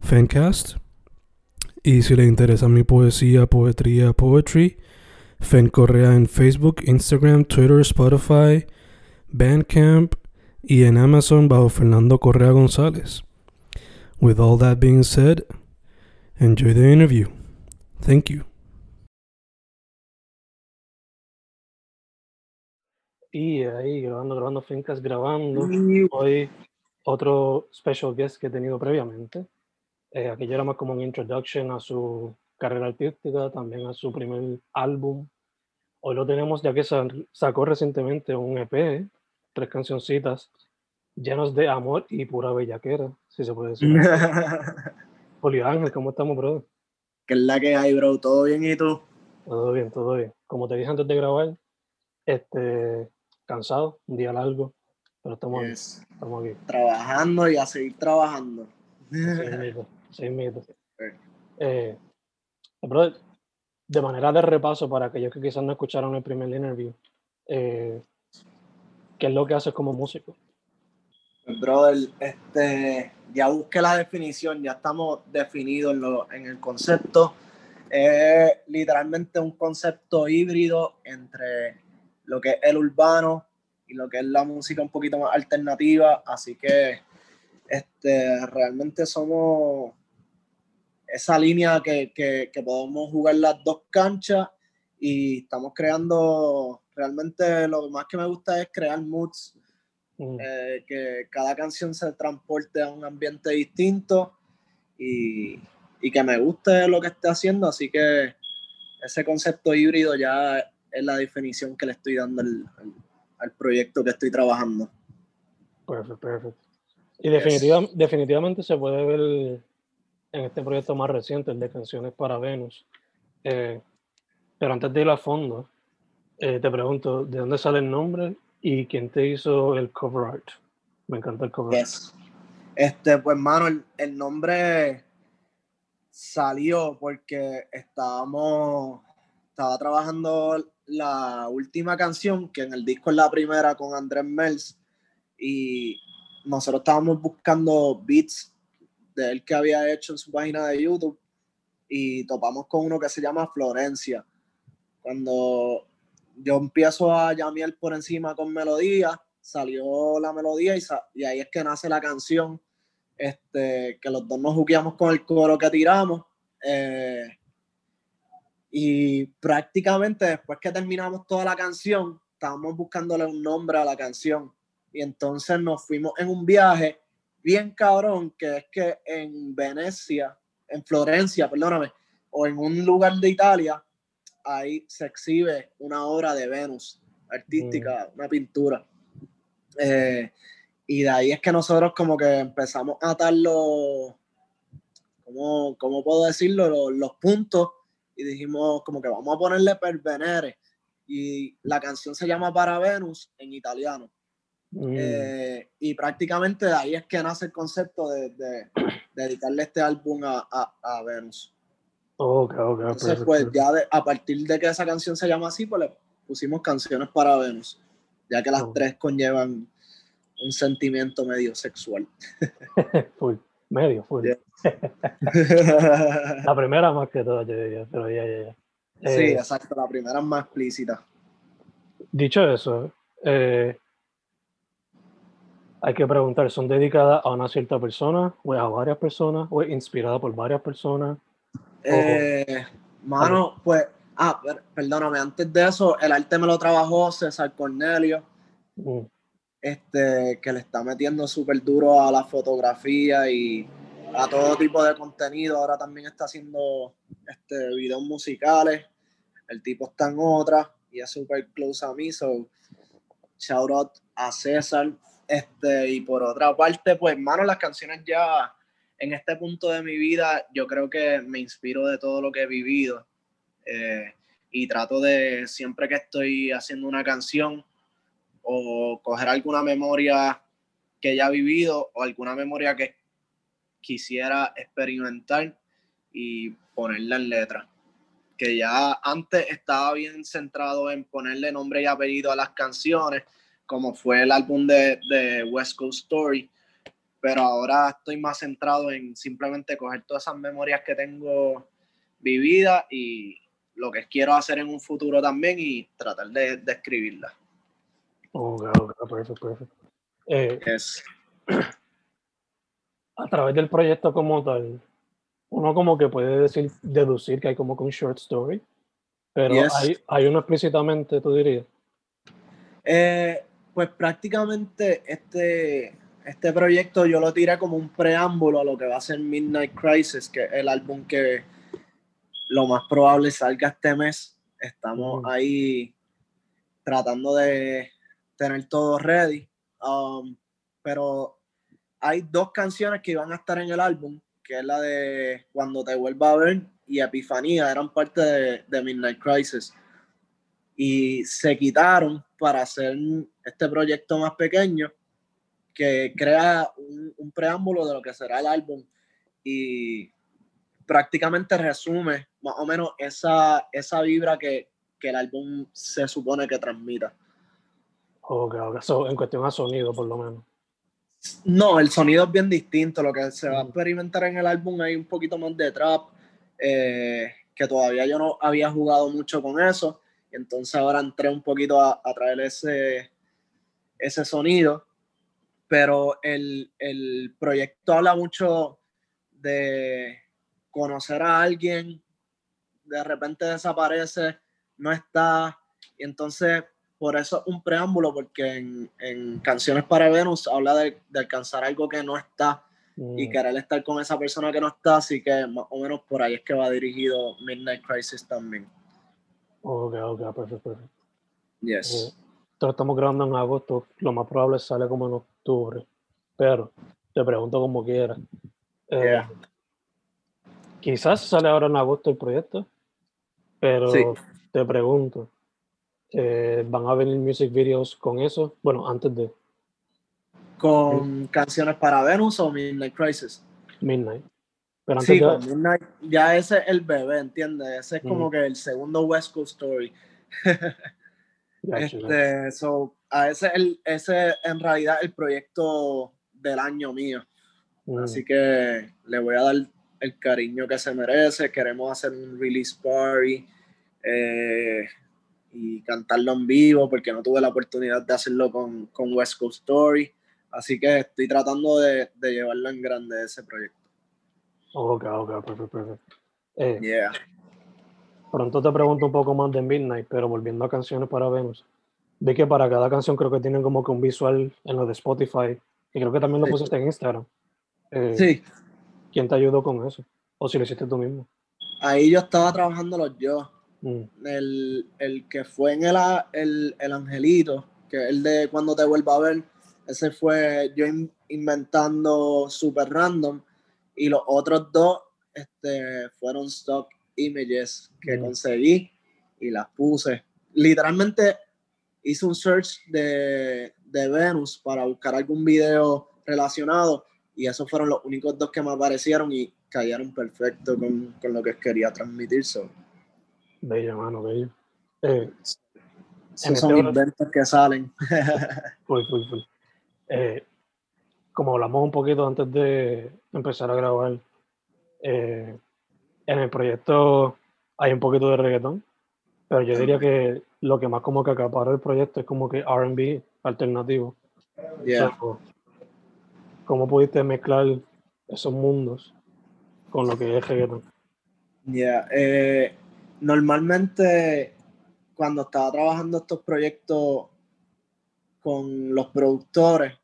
Fencast. Y si le interesa mi poesía, poetría, poetry, Fen Correa en Facebook, Instagram, Twitter, Spotify, Bandcamp y en Amazon bajo Fernando Correa González. With all that being said, enjoy the interview. Thank you. Y ahí grabando, grabando fincas, grabando. Hoy otro special guest que he tenido previamente. Eh, aquello era más como un introduction a su carrera artística, también a su primer álbum. Hoy lo tenemos ya que sacó recientemente un EP, tres cancioncitas, llenos de amor y pura bellaquera, si se puede decir. Julio Ángel, ¿cómo estamos, bro? ¿Qué es la que hay, bro? ¿Todo bien y tú? Todo bien, todo bien. Como te dije antes de grabar, este, cansado, un día largo, pero estamos, aquí, estamos aquí. Trabajando y a seguir trabajando. Sí, mito, sí, Eh, de manera de repaso, para aquellos que quizás no escucharon el primer interview, eh, ¿qué es lo que haces como músico? Pues, brother, este, ya busqué la definición, ya estamos definidos en, lo, en el concepto. Es literalmente un concepto híbrido entre lo que es el urbano y lo que es la música un poquito más alternativa, así que este, realmente somos esa línea que, que, que, podemos jugar las dos canchas y estamos creando, realmente lo más que me gusta es crear moods, eh, que cada canción se transporte a un ambiente distinto y, y, que me guste lo que esté haciendo, así que ese concepto híbrido ya es la definición que le estoy dando al, al, al proyecto que estoy trabajando. Perfecto, perfecto. Y definitivamente se puede ver en este proyecto más reciente, el de Canciones para Venus. Eh, pero antes de ir a fondo, eh, te pregunto, ¿de dónde sale el nombre y quién te hizo el cover art? Me encanta el cover art. Este, pues, mano, el, el, nombre salió porque estábamos, estaba trabajando la última canción, que en el disco es la primera con Andrés Mels, y nosotros estábamos buscando beats de él que había hecho en su página de YouTube y topamos con uno que se llama Florencia. Cuando yo empiezo a llamear por encima con melodía, salió la melodía y, y, ahí es que nace la canción. Este, que los dos nos jugueamos con el coro que tiramos. Eh, y prácticamente después que terminamos toda la canción, estábamos buscándole un nombre a la canción. Y entonces nos fuimos en un viaje bien cabrón, que es que en Venecia, en Florencia, perdóname, o en un lugar de Italia, ahí se exhibe una obra de Venus artística, mm. una pintura. Eh, y de ahí es que nosotros como que empezamos a atar los, ¿cómo, cómo puedo decirlo? Los, los, puntos y dijimos como que vamos a ponerle per Venere. Y la canción se llama Para Venus en italiano. Mm. Eh, y prácticamente de ahí es que nace el concepto de, de, dedicarle este álbum a, a, a Venus. Okay, okay, Entonces, pues ya a partir de que esa canción se llama así, pues le pusimos canciones para Venus, ya que las oh. tres conllevan un sentimiento medio sexual. full, medio, full. Yeah. la primera más que todas, yo diría, pero ya, ya, ya. Sí, eh, exacto, la primera más explícita. Dicho eso, eh, hay que preguntar, ¿son dedicadas a una cierta persona o a varias personas o es inspirada por varias personas? Eh, mano, pues, ah, perdóname, antes de eso, el arte me lo trabajó César Cornelio, mm. este, que le está metiendo súper duro a la fotografía y a todo tipo de contenido. Ahora también está haciendo este, videos musicales. El tipo está en otra y es súper close a mí. So, shout out a César. Este, y por otra parte, pues, hermano, las canciones ya en este punto de mi vida, yo creo que me inspiro de todo lo que he vivido. Eh, y trato de, siempre que estoy haciendo una canción, o coger alguna memoria que ya he vivido, o alguna memoria que quisiera experimentar y ponerla en letra. Que ya antes estaba bien centrado en ponerle nombre y apellido a las canciones, como fue el álbum de, de West Coast Story, pero ahora estoy más centrado en simplemente coger todas esas memorias que tengo vividas y lo que quiero hacer en un futuro también y tratar de, de escribirlas. Oh, perfecto, perfecto. Eh, a través del proyecto como tal, uno como que puede decir, deducir que hay como que un short story, pero hay, hay uno explícitamente, tú dirías. Eh, pues prácticamente este, este proyecto yo lo tiré como un preámbulo a lo que va a ser Midnight Crisis, que es el álbum que lo más probable salga este mes. Estamos ahí tratando de tener todo ready. Um, pero hay dos canciones que iban a estar en el álbum, que es la de Cuando te vuelva a ver y Epifanía, eran parte de, de Midnight Crisis. Y se quitaron para hacer este proyecto más pequeño que crea un, preámbulo de lo que será el álbum y prácticamente resume más o menos esa, esa vibra que, que el álbum se supone que transmita. Ok, ok. en cuestión a sonido, por lo menos. No, el sonido es bien distinto. Lo que se va a experimentar en el álbum hay un poquito más de trap, eh, que todavía yo no había jugado mucho con eso. Entonces ahora entré un poquito a, traer ese, ese sonido. Pero el, el proyecto habla mucho de conocer a alguien, de repente desaparece, no está, y entonces por eso un preámbulo, porque en, Canciones para Venus habla de, alcanzar algo que no está y mm. querer estar con esa persona que no está, así que más o menos por ahí es que va dirigido Midnight Crisis también. Ok, ok, perfecto, perfecto. Yes. Eh, estamos grabando en agosto, lo más probable sale como en octubre, pero te pregunto como quieras. Eh, quizás sale ahora en agosto el proyecto, pero te pregunto, eh, ¿Van a venir music videos con eso? Bueno, antes de. ¿Con canciones para Venus o Midnight Crisis? Midnight. Pero antes sí. Midnight, ya ese es el bebé, ¿entiendes? Ese es como que el segundo West Coast Story. este, so, a ese, el, ese en realidad el proyecto del año mío. Mm. Así que le voy a dar el cariño que se merece. Queremos hacer un release party. Eh, y cantarlo en vivo porque no tuve la oportunidad de hacerlo con, con West Coast Story. Así que estoy tratando de, de llevarlo en grande ese proyecto. Ok, ok, perfecto, perfecto. Eh, yeah. Pronto te pregunto un poco más de Midnight, pero volviendo a canciones para Venus. Vi que para cada canción creo que tienen como que un visual en lo de Spotify. Y creo que también lo pusiste en Instagram. Eh, sí. ¿Quién te ayudó con eso? ¿O si lo hiciste tú mismo? Ahí yo estaba trabajando yo. Mm. El, que fue en el, el, el, Angelito, que es el de cuando te vuelva a ver, ese fue yo inventando super random. Y los otros dos este, fueron stock images que mm. conseguí y las puse. Literalmente hice un search de, de Venus para buscar algún video relacionado y esos fueron los únicos dos que me aparecieron y cayeron perfecto con, con lo que quería transmitir. Bello, mano, bello. Eh, son este inventos que salen. Eh, como hablamos un poquito antes de empezar a grabar, eh, en el proyecto hay un poquito de reggaetón, pero yo diría que lo que más como que acapara el proyecto es como que RB alternativo. ¿cómo pudiste mezclar esos mundos con lo que es reggaeton? Ya, eh, normalmente cuando estaba trabajando estos proyectos con los productores,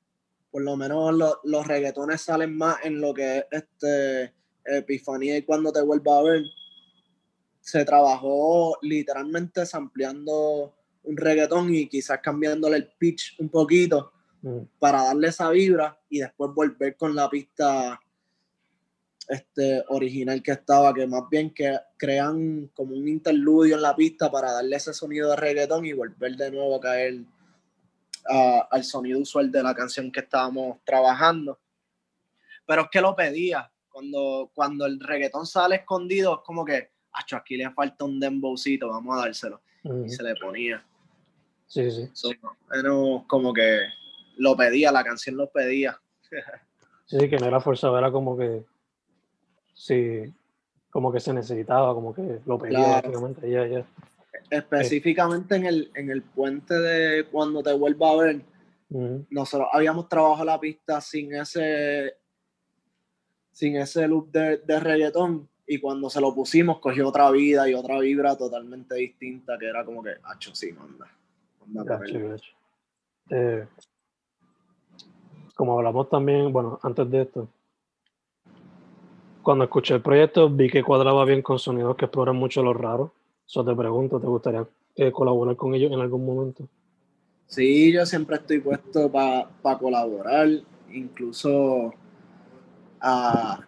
por lo menos los reggaetones salen más en lo que es este Epifanía y cuando te vuelva a ver. Se trabajó literalmente sampleando un reggaetón y quizás cambiándole el pitch un poquito mm. para darle esa vibra y después volver con la pista este, original que estaba, que más bien que crean como un interludio en la pista para darle ese sonido de reggaetón y volver de nuevo a caer al sonido usual de la canción que estábamos trabajando. Pero es que lo pedía. Cuando, cuando el reggaetón sale escondido, es como que, aquí le falta un dembowcito, vamos a dárselo. Y se le ponía. Sí, sí. como que lo pedía, la canción lo pedía. sí, que no era forzado, era como que sí, como que se necesitaba, como que lo pedía Específicamente en, el, en el puente de cuando te vuelva a ver, nosotros habíamos trabajado la pista sin ese sin ese loop de, de reggaetón y cuando se lo pusimos cogió otra vida y otra vibra totalmente distinta que era como que, hacho, sí, manda. Eh, como hablamos también, bueno, antes de esto, cuando escuché el proyecto vi que cuadraba bien con sonidos que exploran mucho lo raro. Eso te pregunto, ¿te gustaría eh, colaborar con ellos en algún momento? Sí, yo siempre estoy puesto para colaborar, incluso a,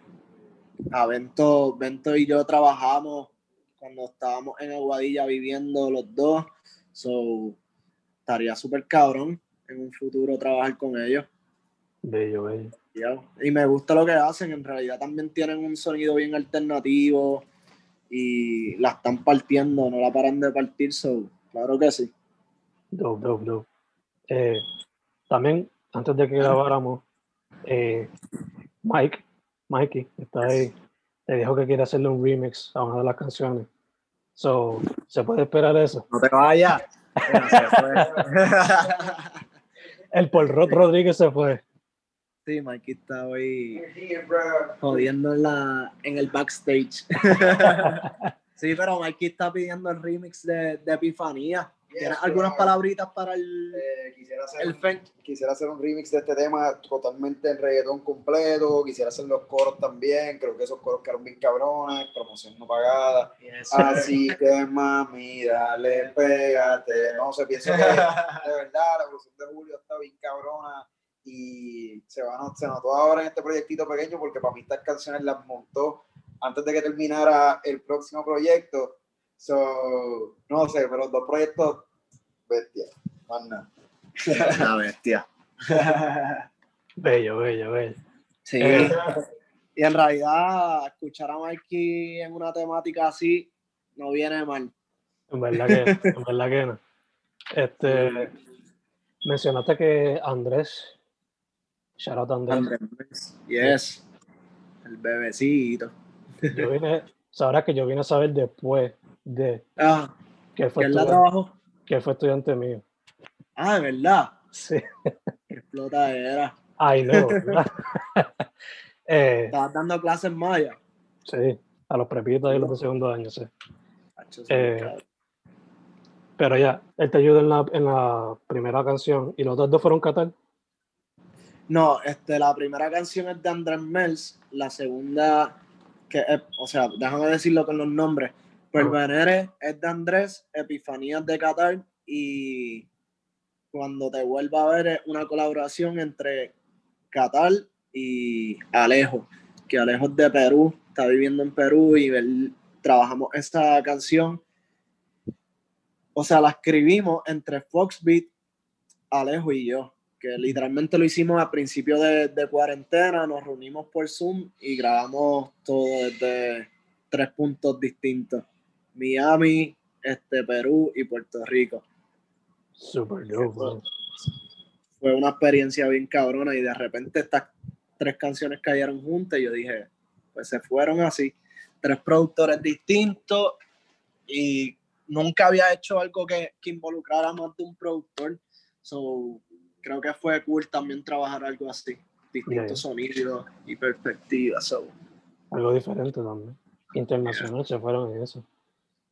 a Bento, Bento y yo trabajamos cuando estábamos en Aguadilla viviendo los dos, so estaría súper cabrón en un futuro trabajar con ellos. Bello, bello. Y me gusta lo que hacen, en realidad también tienen un sonido bien alternativo y la están partiendo, no la paran de partir, so, claro que sí. Dope, dope, dope. Eh, también, antes de que grabáramos, eh, Mike, Mikey, está ahí, le dijo que quiere hacerle un remix a una de las canciones. So, ¿se puede esperar eso? No te vayas. El Paul Rodríguez se fue. Sí, Mikey está hoy jodiendo en, la, en el backstage. sí, pero Mikey está pidiendo el remix de, de Epifanía. ¿Tienes algunas palabritas para el, eh, quisiera, hacer un, quisiera hacer un remix de este tema totalmente en reggaetón completo. Quisiera hacer los coros también. Creo que esos coros quedaron bien cabrones. Promoción no pagada. Así que mami, dale, pégate. No sé, pienso que de verdad la evolución de Julio está bien cabrona y se, va, se notó ahora en este proyectito pequeño porque para mí estas canciones las montó antes de que terminara el próximo proyecto. So, no sé, pero los dos proyectos, bestia, más nada. Una bestia. bello, bello, bello. Sí. Eh, y en realidad, escuchar a Mikey en una temática así no viene mal. En verdad que, en verdad que no. Este, mencionaste que Andrés Shout out Andrés. Yes. El bebecito. Yo vine, sabrás que yo vine a saber después de ah, que fue, estudiante, que fue estudiante mío. Ah, ¿de verdad? Sí. Qué explota era. Ay, no. eh, ¿Estabas dando clases maya? Sí, a los prepitos y los de segundo año, sí. Eh, pero ya, él te ayuda en la, en la primera canción y los dos fueron Qatar. No, este, la primera canción es de Andrés Mels, la segunda, que o sea, déjame decirlo con los nombres. Pervenere es de Andrés, Epifanías de Qatar y cuando te vuelva a ver es una colaboración entre Qatar y Alejo, que Alejo es de Perú, está viviendo en Perú y trabajamos esta canción. O sea, la escribimos entre Foxbeat, Alejo y yo que literalmente lo hicimos a principio de, cuarentena, nos reunimos por Zoom y grabamos todo desde tres puntos distintos, Miami, este, Perú y Puerto Rico. Super dope, Fue una experiencia bien cabrona y de repente estas tres canciones cayeron juntas y yo dije, pues se fueron así, tres productores distintos y nunca había hecho algo que, que involucrara más de un productor. So, creo que fue cool también trabajar algo así, distintos sonidos y perspectivas. Algo diferente también. Internacional se fueron en eso.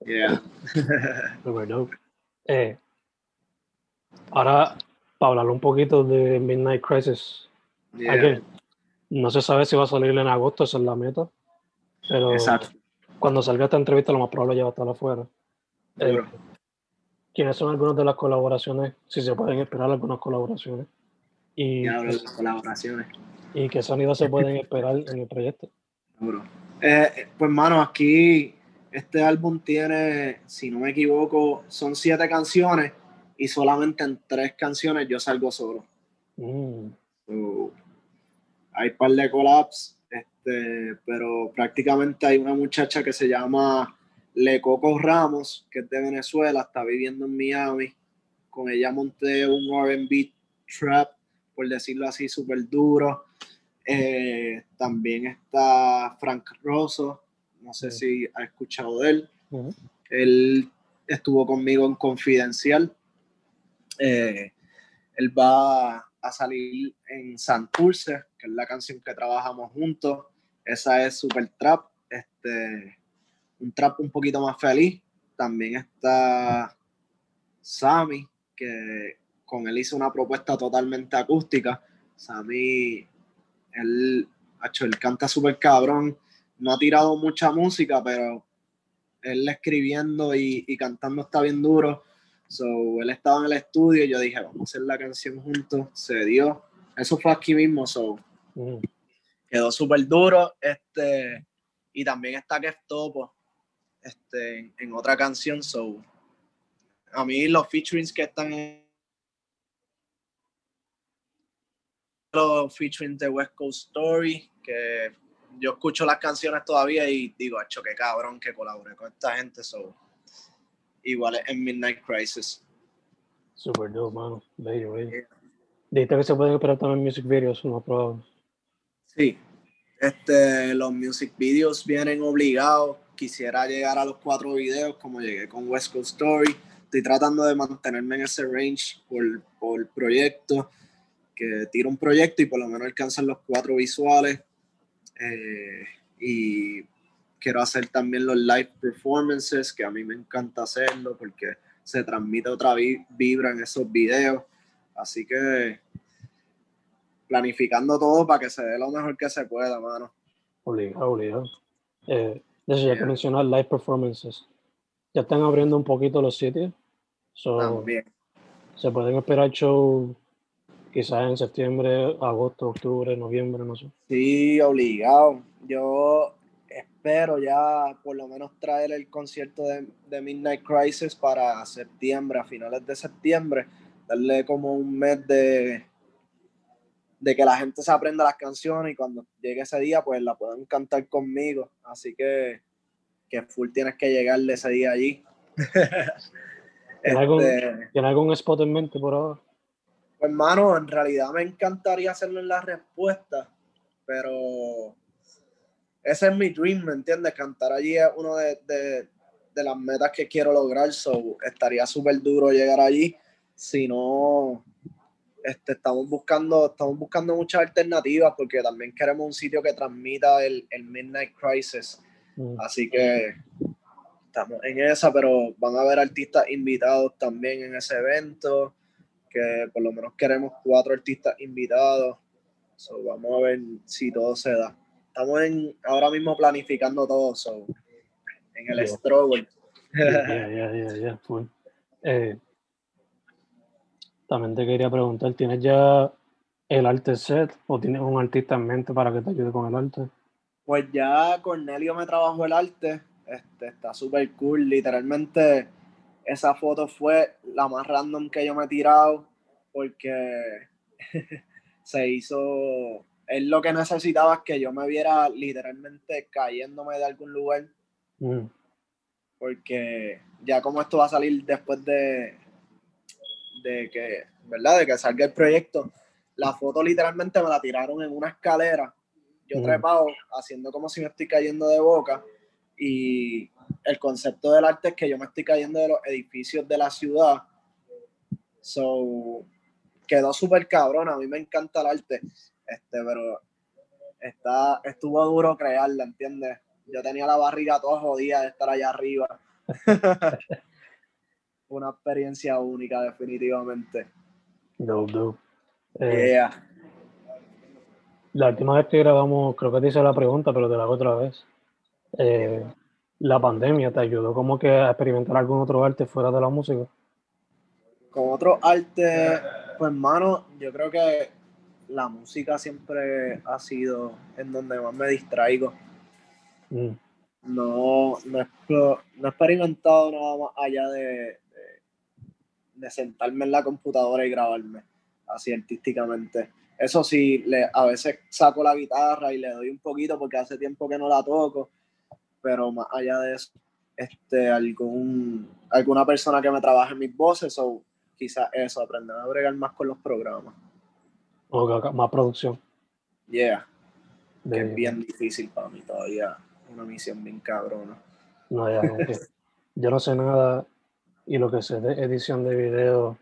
Yeah. eh, ahora, para hablar un poquito de Midnight Crisis, no se sabe si va a salir en agosto, esa es la meta. Pero cuando salga esta entrevista, lo más probable ya va a estar afuera. Eh, ¿Quiénes son algunas de las colaboraciones? Si se pueden esperar algunas colaboraciones. Y, colaboraciones. ¿Y qué sonidos se pueden esperar en el proyecto? Eh, pues, mano, aquí este álbum tiene, si no me equivoco, son siete canciones y solamente en tres canciones yo salgo solo. Mm. hay un par de collabs, este, pero prácticamente hay una muchacha que se llama Le Coco Ramos, que es de Venezuela, está viviendo en Miami. Con ella monté un RB trap, por decirlo así, súper duro. Eh, también está Frank Rosso, no sé si ha escuchado de él. Él estuvo conmigo en Confidencial. Eh, él va a salir en Santurce, que es la canción que trabajamos juntos. Esa es Super Trap, este, un trap un poquito más feliz. También está Sammy, que con él hizo una propuesta totalmente acústica. Sammy él, hecho, él canta súper cabrón, no ha tirado mucha música, pero él escribiendo y, cantando está bien duro. So, él estaba en el estudio y yo dije, vamos a hacer la canción juntos. Se dio. Eso fue aquí mismo. So, mm. Quedó súper duro. Este, y también está que Topo este, en otra canción. So, a mí los featurings que están en featuring de West Coast Story, que yo escucho las canciones todavía y digo, hecho qué cabrón que colaboré con esta gente. So, igual en Midnight Crisis. Super dope, mano. Bello, bello. Dijiste que se pueden esperar también music videos, no probable. Sí. Este, los music videos vienen obligados. Quisiera llegar a los cuatro videos como llegué con West Coast Story. Estoy tratando de mantenerme en ese range por, por proyecto que tira un proyecto y por lo menos alcanzan los cuatro visuales. Eh, y quiero hacer también los live performances, que a mí me encanta hacerlo porque se transmite otra vibra en esos videos. Así que planificando todo para que se dé lo mejor que se pueda, mano. Obligado, obligado. Eh, ya que mencionar live performances, ya están abriendo un poquito los sitios. También. Se pueden esperar shows Quizás en septiembre, agosto, octubre, noviembre, no sé. Sí, obligado. Yo espero ya por lo menos traer el concierto de, Midnight Crisis para septiembre, a finales de septiembre, darle como un mes de, de que la gente se aprenda las canciones y cuando llegue ese día pues la puedan cantar conmigo. Así que, que full tienes que llegarle ese día allí. ¿Tienes, algún, este algún spot en mente por ahora? hermano, en realidad me encantaría hacerlo en la respuesta, pero ese es mi dream, ¿me entiendes? Cantar allí es uno de, de, las metas que quiero lograr, so estaría súper duro llegar allí. Si no, este, estamos buscando, estamos buscando muchas alternativas porque también queremos un sitio que transmita el, el Midnight Crisis. Mm. Así que estamos en esa, pero van a haber artistas invitados también en ese evento que por lo menos queremos cuatro artistas invitados. vamos a ver si todo se da. Estamos en, ahora mismo planificando todo, so, en el struggle. Ya, ya, ya, ya, eh, también te quería preguntar, ¿tienes ya el arte set o tienes un artista en mente para que te ayude con el arte? Pues ya Cornelio me trabajó el arte, este, está súper cool, literalmente esa foto fue la más random que yo me he tirado porque se hizo, él lo que necesitaba es que yo me viera literalmente cayéndome de algún lugar, mm. porque ya como esto va a salir después de, de que, ¿verdad? De que salga el proyecto, la foto literalmente me la tiraron en una escalera, yo mm. trepado, haciendo como si me estoy cayendo de boca, y el concepto del arte es que yo me estoy cayendo de los edificios de la ciudad. So, quedó súper cabrón. A mí me encanta el arte. Este, pero está, estuvo duro crearla, ¿entiendes? Yo tenía la barriga toda jodida de estar allá arriba. Una experiencia única, definitivamente. Dope, dope. Eh, Yeah. La última vez que grabamos, creo que te hice la pregunta, pero te la hago otra vez. Eh, la pandemia te ayudó como que a experimentar algún otro arte fuera de la música. Con otro arte, pues hermano, yo creo que la música siempre ha sido en donde más me distraigo. Mm, No, no, he, no he experimentado nada más allá de, de, sentarme en la computadora y grabarme así artísticamente. Eso sí, le, a veces saco la guitarra y le doy un poquito porque hace tiempo que no la toco, pero más allá de eso, este, algún, alguna persona que me trabaje en mis voces o quizás eso, aprender a bregar más con los programas. o que- más producción. Yeah, que es bien difícil para mí todavía, una misión bien cabrona. no, ya, yo no sé nada y lo que sé de edición de video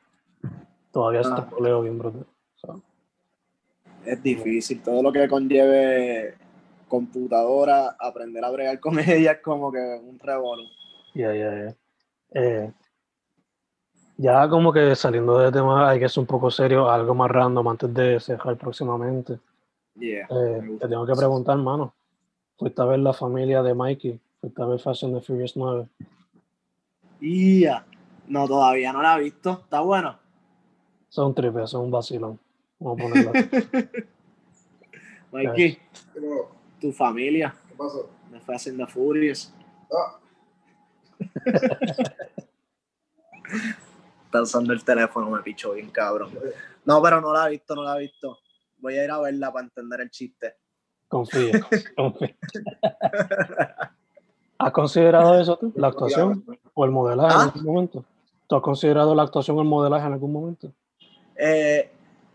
todavía Ah. está poleo bien brutal. So, es difícil. Todo lo que conlleve computadora, aprender a bregar con ella es como que un revolú. Ya, ya, ya. Eh, ya como que saliendo de tema, hay que ser un poco serio, algo más random antes de cerrar próximamente. Yeah, Eh, te tengo que preguntar, mano. ¿Fuiste a ver la familia de Mikey? ¿Fuiste a ver Fast and the Furious 9? Yeah. No, todavía no la he visto. Está bueno. Son un tripe, son un vacilón. Vamos a ponerlo así. Mikey, Pero, tu familia, ¿Qué pasó? Fast and the Furious. Ah, Está usando el teléfono, me pichó bien cabrón. No, pero no la he visto, no la he visto. Voy a ir a verla para entender el chiste. Confía, confía. ¿Has considerado eso tú? ¿La actuación o el modelaje en algún momento? ¿Tú has considerado la actuación o el modelaje en algún momento? Eh,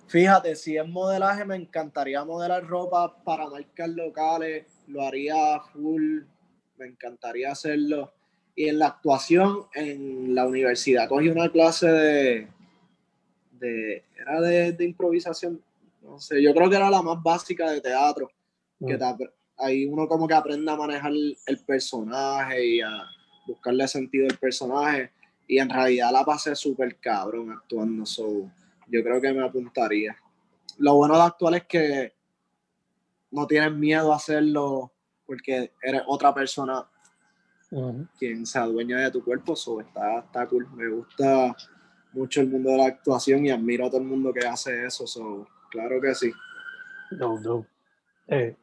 fíjate, si es modelaje, me encantaría modelar ropa para marcas locales, lo haría full, me encantaría hacerlo. Y en la actuación, en la universidad, cogí una clase de, de era de, de improvisación, no sé, yo creo que era la más básica de teatro, que Mm. te ap- ahí uno como que aprende a manejar el personaje y a buscarle sentido al personaje. Y en realidad la pasé súper cabrón actuando. So, yo creo que me apuntaría. Lo bueno de actuar es que no tienes miedo a hacerlo porque eres otra persona Ujú. quien se adueña de tu cuerpo. So, está, está cool. Me gusta mucho el mundo de la actuación y admiro a todo el mundo que hace eso. So, claro que sí. Dope, dope. Eh,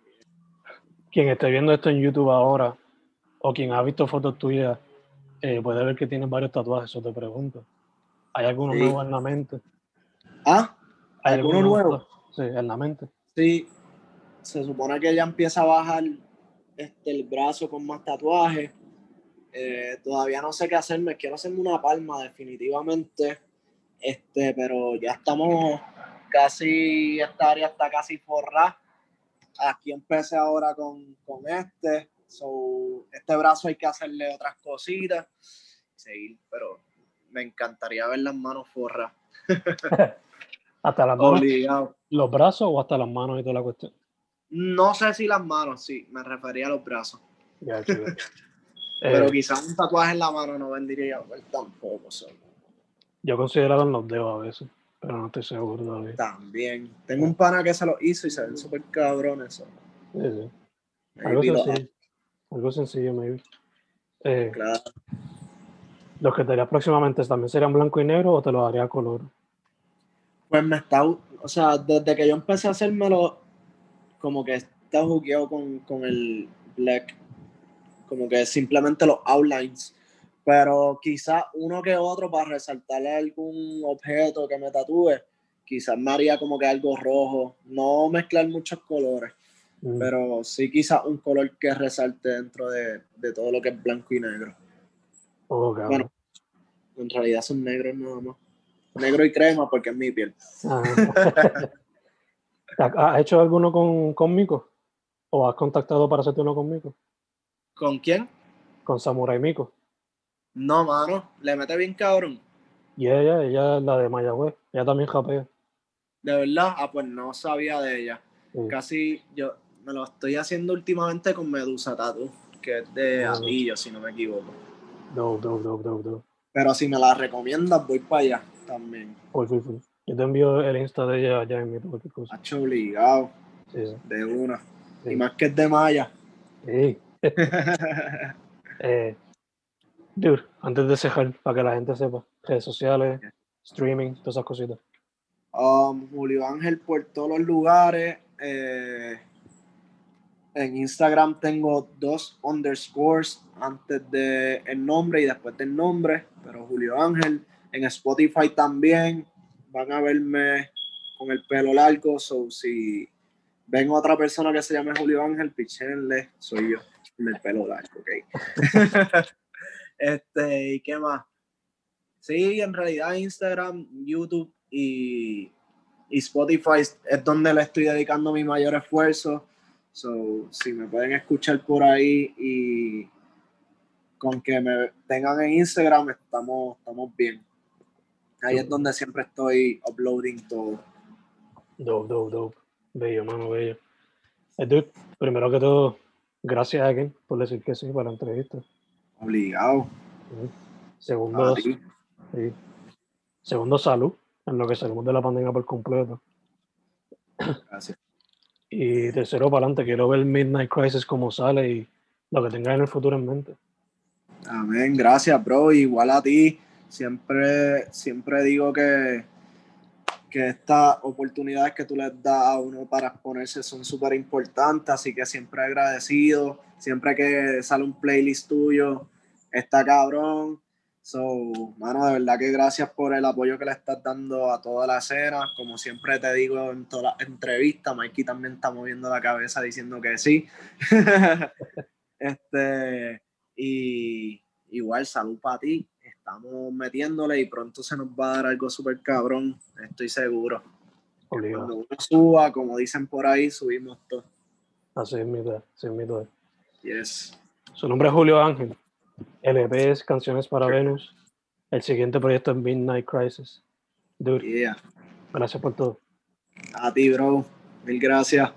quien esté viendo esto en YouTube ahora, o quien ha visto fotos tuyas, eh, puede ver que tienes varios tatuajes, eso te pregunto. ¿Hay alguno Sí. nuevo en la mente? Ah, ¿Hay ¿Alguno alguno nuevo? Sí, en la mente. Sí, se supone que ya empieza a bajar este, el brazo con más tatuajes. Eh, todavía no sé qué hacerme. Quiero hacerme una palma, definitivamente. Este, pero ya estamos casi, esta área está casi forrada. Aquí empecé ahora con, con este. So, este brazo hay que hacerle otras cositas. Seguir, pero me encantaría ver las manos forras. ¿Hasta las manos, Obligado. los brazos o hasta las manos y toda la cuestión? No sé si las manos, sí, me refería a los brazos. Ya. Pero Eh, quizás un tatuaje en la mano no vendría mal tampoco. so, yo considerado en los dedos a veces, pero no estoy seguro todavía. También. Tengo un pana que se lo hizo y se ven súper cabrones. so, Sí, sí. Algo. Algo sencillo, maybe. Eh, claro. ¿Los que te harías próximamente también serían blanco y negro o te los haría a color? Pues me está, o sea, desde que yo empecé a hacérmelo, como que está jugueado con, con el black, como que simplemente los outlines, pero quizás uno que otro para resaltarle algún objeto que me tatúe, quizás me haría como que algo rojo, no mezclar muchos colores, Mm, pero sí quizás un color que resalte dentro de, de todo lo que es blanco y negro. oh, bueno. En realidad son negros nada más. Negro y crema porque es mi piel. Ajá. ¿Has hecho alguno con, con Miko? ¿O has contactado para hacerte uno con Miko? ¿Con quién? Con Samurai Miko. No, mano, le mete bien cabrón. Y ella, ella es la de Mayagüez. Ella también japea. De verdad, ah, pues no sabía de ella. casi, yo me lo estoy haciendo últimamente con Medusa Tattoo, que es de Ah. Atillo, si no me equivoco. Dope, dope, dope, dope, dope. Pero si me la recomiendas, voy para allá también. Full, full, full. Yo te envío el Insta de ella allá en mi cualquier cosa. Hacho obligado, Sí, sí. de una. Sí. Y más que es de Maya. Sí. Eh, dude, antes de cejar, para que la gente sepa, redes sociales, streaming, todas esas cositas. Um, Julio Ángel por todos los lugares. eh, en Instagram tengo dos underscores antes del el nombre y después del nombre, pero Julio Ángel. En Spotify también van a verme con el pelo largo, so si ven otra persona que se llame Julio Ángel, pichenle, soy yo, con el pelo largo, ok. este, ¿y qué más? Sí, en realidad Instagram, YouTube y, y Spotify es donde le estoy dedicando mi mayor esfuerzo. So, si me pueden escuchar por ahí y con que me tengan en Instagram, estamos, estamos bien. Ahí es donde siempre estoy uploading todo. Dope, dope, dope. Bello, mano, bello. Dude, primero que todo, gracias a alguien por decir que sí para la entrevista. Obligado. Segundo, sí. Segundo, salud, en lo que salimos de la pandemia por completo. Gracias. Y tercero, para adelante, quiero ver Midnight Crisis como sale y lo que tenga en el futuro en mente. Amén, gracias, bro. Igual a ti. Siempre, siempre digo que, que estas oportunidades que tú les das a uno para exponerse son súper importantes, así que siempre agradecido. Siempre que sale un playlist tuyo, está cabrón. So, mano, de verdad que gracias por el apoyo que le estás dando a toda la escena. Como siempre te digo en todas las entrevistas, Mikey también está moviendo la cabeza diciendo que sí. este, y igual, salud para ti. Estamos metiéndole y pronto se nos va a dar algo súper cabrón, estoy seguro. Obligado. Cuando uno suba, como dicen por ahí, subimos todo. Así es mi así es mi. Yes. Su nombre es Julio Ángel. LP es Canciones para Venus. El siguiente proyecto es Midnight Crisis. Dude, Yeah. gracias por todo. A ti, bro. Mil gracias.